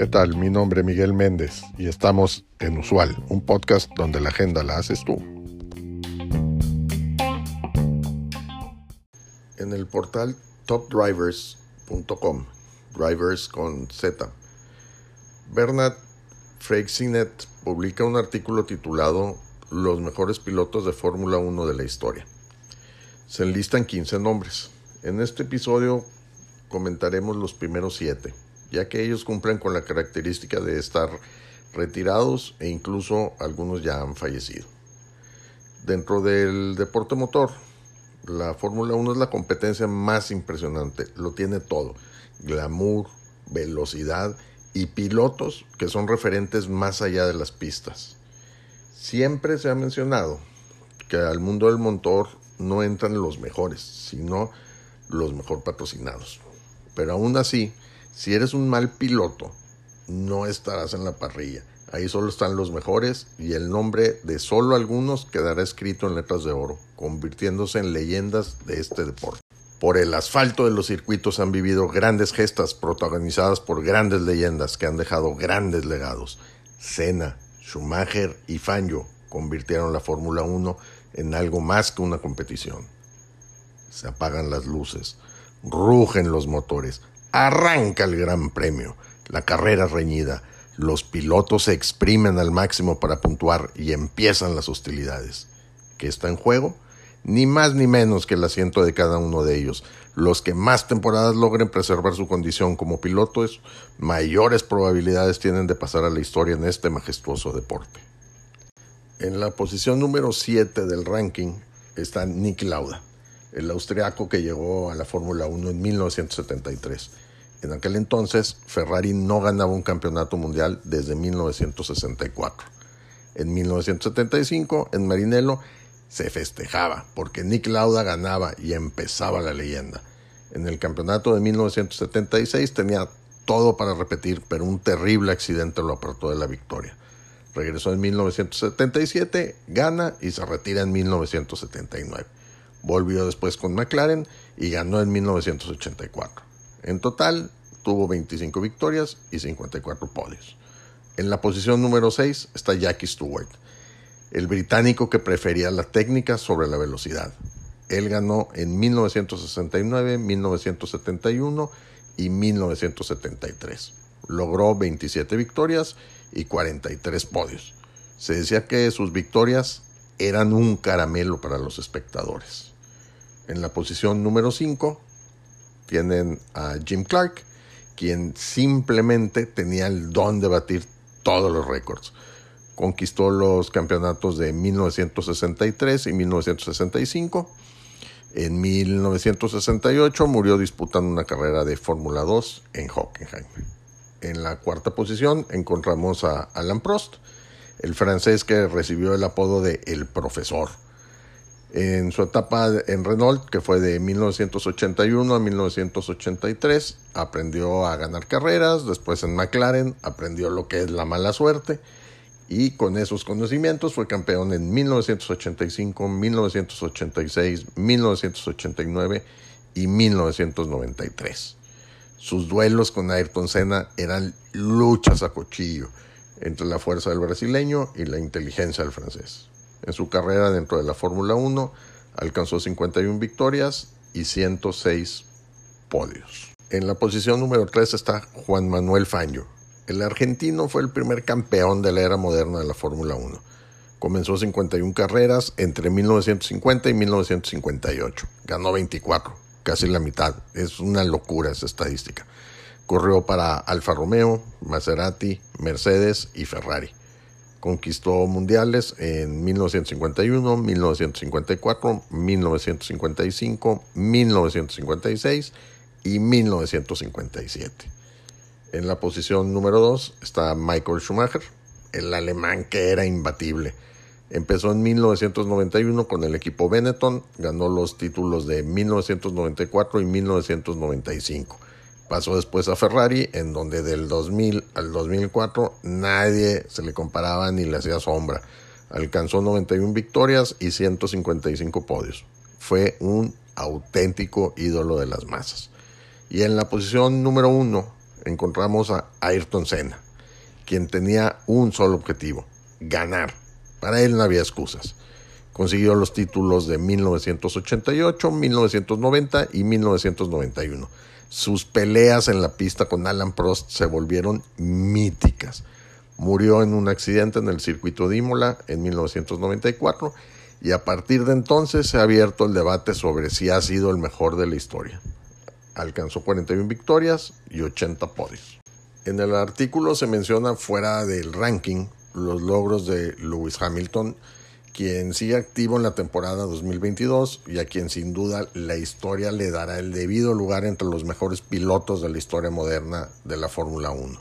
¿Qué tal? Mi nombre es Miguel Méndez y estamos en Usual, un podcast donde la agenda la haces tú. En el portal topdrivers.com, drivers con Z, Bernard Freixenet publica un artículo titulado Los mejores pilotos de Fórmula 1 de la historia. Se enlistan 15 nombres. En este episodio comentaremos los primeros 7, ya que ellos cumplen con la característica de estar retirados e incluso algunos ya han fallecido. Dentro del deporte motor, la Fórmula 1 es la competencia más impresionante, lo tiene todo, glamour, velocidad y pilotos que son referentes más allá de las pistas. Siempre se ha mencionado que al mundo del motor no entran los mejores, sino los mejor patrocinados. Pero aún así, si eres un mal piloto, no estarás en la parrilla. Ahí solo están los mejores y el nombre de solo algunos quedará escrito en letras de oro, convirtiéndose en leyendas de este deporte. Por el asfalto de los circuitos han vivido grandes gestas protagonizadas por grandes leyendas que han dejado grandes legados. Senna, Schumacher y Fangio convirtieron la Fórmula 1 en algo más que una competición. Se apagan las luces, rugen los motores, arranca el Gran Premio, la carrera reñida, los pilotos se exprimen al máximo para puntuar y empiezan las hostilidades. ¿Qué está en juego? Ni más ni menos que el asiento de cada uno de ellos. Los que más temporadas logren preservar su condición como pilotos, mayores probabilidades tienen de pasar a la historia en este majestuoso deporte. En la posición número 7 del ranking está Nick Lauda, el austriaco que llegó a la Fórmula 1 en 1973. En aquel entonces, Ferrari no ganaba un campeonato mundial desde 1964. En 1975, en Marinello, se festejaba porque Nick Lauda ganaba y empezaba la leyenda. En el campeonato de 1976 tenía todo para repetir, pero un terrible accidente lo apartó de la victoria. Regresó en 1977, gana y se retira en 1979. Volvió después con McLaren y ganó en 1984. En total, tuvo 25 victorias y 54 podios. En la posición número 6 está Jackie Stewart, el británico que prefería la técnica sobre la velocidad. Él ganó en 1969, 1971 y 1973. Logró 27 victorias y 43 podios. Se decía que sus victorias eran un caramelo para los espectadores. En la posición número 5 tienen a Jim Clark, quien simplemente tenía el don de batir todos los récords. Conquistó los campeonatos de 1963 y 1965. En 1968 murió disputando una carrera de Fórmula 2 en Hockenheim. En la cuarta posición encontramos a Alan Prost, el francés que recibió el apodo de El Profesor. En su etapa en Renault, que fue de 1981 a 1983, aprendió a ganar carreras, después en McLaren aprendió lo que es la mala suerte y con esos conocimientos fue campeón en 1985, 1986, 1989 y 1993. Sus duelos con Ayrton Senna eran luchas a cuchillo entre la fuerza del brasileño y la inteligencia del francés. En su carrera dentro de la Fórmula 1 alcanzó 51 victorias y 106 podios. En la posición número 3 está Juan Manuel Fangio. El argentino fue el primer campeón de la era moderna de la Fórmula 1. Comenzó 51 carreras entre 1950 y 1958. Ganó 24 casi la mitad. Es una locura esa estadística. Corrió para Alfa Romeo, Maserati, Mercedes y Ferrari. Conquistó mundiales en 1951, 1954, 1955, 1956 y 1957. En la posición número 2 está Michael Schumacher, el alemán que era imbatible Empezó en 1991 con el equipo Benetton, ganó los títulos de 1994 y 1995. Pasó después a Ferrari, en donde del 2000 al 2004 nadie se le comparaba ni le hacía sombra. Alcanzó 91 victorias y 155 podios. Fue un auténtico ídolo de las masas. Y en la posición número uno encontramos a Ayrton Senna, quien tenía un solo objetivo, ganar. Para él no había excusas. Consiguió los títulos de 1988, 1990 y 1991. Sus peleas en la pista con Alan Prost se volvieron míticas. Murió en un accidente en el circuito de Imola en 1994 y a partir de entonces se ha abierto el debate sobre si ha sido el mejor de la historia. Alcanzó 41 victorias y 80 podios. En el artículo se menciona fuera del ranking los logros de Lewis Hamilton, quien sigue activo en la temporada 2022 y a quien sin duda la historia le dará el debido lugar entre los mejores pilotos de la historia moderna de la Fórmula 1.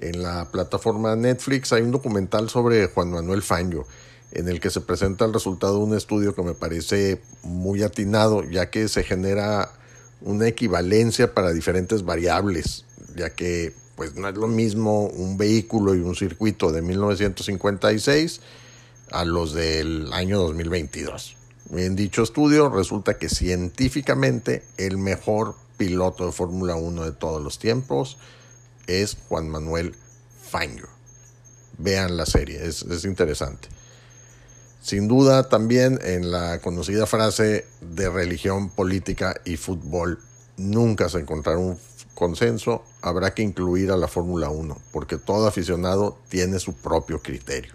En la plataforma Netflix hay un documental sobre Juan Manuel Fangio, en el que se presenta el resultado de un estudio que me parece muy atinado, ya que se genera una equivalencia para diferentes variables, ya que pues no es lo mismo un vehículo y un circuito de 1956 a los del año 2022. En dicho estudio resulta que científicamente el mejor piloto de Fórmula 1 de todos los tiempos es Juan Manuel Fangio. Vean la serie, es, es interesante. Sin duda también en la conocida frase de religión, política y fútbol nunca se encontrará un consenso, habrá que incluir a la Fórmula 1, porque todo aficionado tiene su propio criterio.